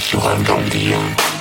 喜欢长这样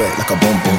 Shoot a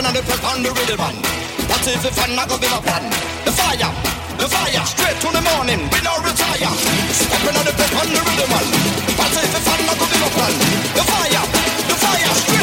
rocking and the pep on the rhythm man. What if the fun, I go be my plan. The fire, the fire, straight to the morning, we don't retire. Step on the press on the rhythm man. What if the fun, I go be my plan. The fire, the fire, straight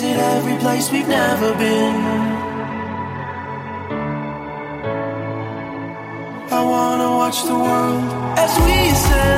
visit every place we've never been. I wanna watch the world as we ascend.